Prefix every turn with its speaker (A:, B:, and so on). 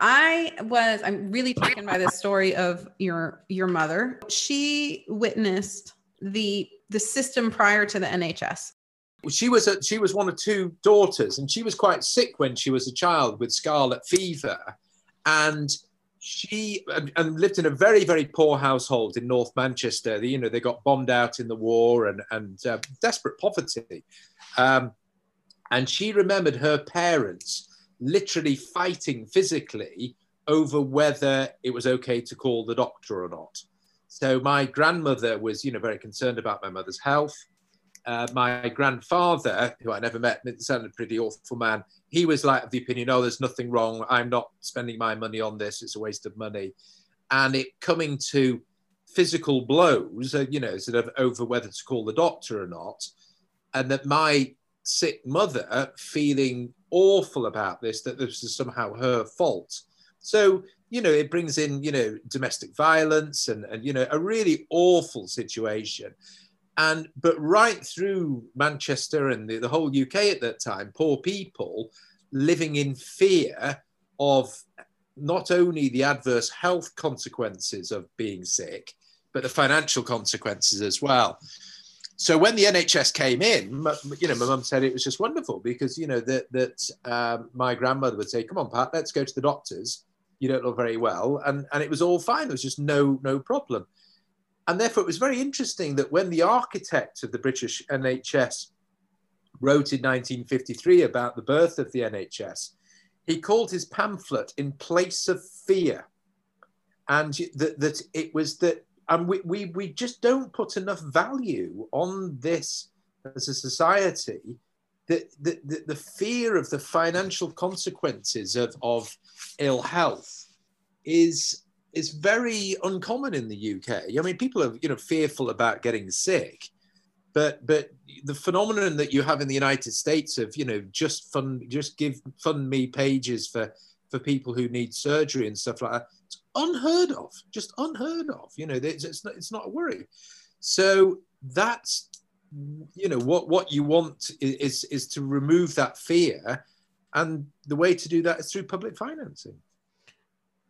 A: I was I'm really taken by this story of your your mother. She witnessed the the system prior to the NHS.
B: She was a, she was one of two daughters, and she was quite sick when she was a child with scarlet fever, and she and, and lived in a very very poor household in North Manchester. You know they got bombed out in the war and and uh, desperate poverty, um, and she remembered her parents literally fighting physically over whether it was okay to call the doctor or not. So my grandmother was, you know, very concerned about my mother's health. Uh, my grandfather, who I never met, sounded a pretty awful man, he was like of the opinion, oh, there's nothing wrong. I'm not spending my money on this. It's a waste of money. And it coming to physical blows, uh, you know, sort of over whether to call the doctor or not. And that my sick mother feeling awful about this, that this is somehow her fault. So, you know, it brings in, you know, domestic violence and, and you know, a really awful situation. And, but right through Manchester and the, the whole UK at that time, poor people living in fear of not only the adverse health consequences of being sick, but the financial consequences as well so when the NHS came in, you know, my mum said it was just wonderful because you know that that um, my grandmother would say, "Come on, Pat, let's go to the doctors. You don't look very well," and and it was all fine. There was just no no problem, and therefore it was very interesting that when the architect of the British NHS wrote in 1953 about the birth of the NHS, he called his pamphlet "In Place of Fear," and that that it was that and we, we, we just don't put enough value on this as a society the, the, the, the fear of the financial consequences of, of ill health is is very uncommon in the UK. I mean, people are you know fearful about getting sick, but but the phenomenon that you have in the United States of you know just fund just give fund me pages for for people who need surgery and stuff like that unheard of, just unheard of. You know, it's, it's, not, it's not a worry. So that's, you know, what, what you want is, is to remove that fear. And the way to do that is through public financing.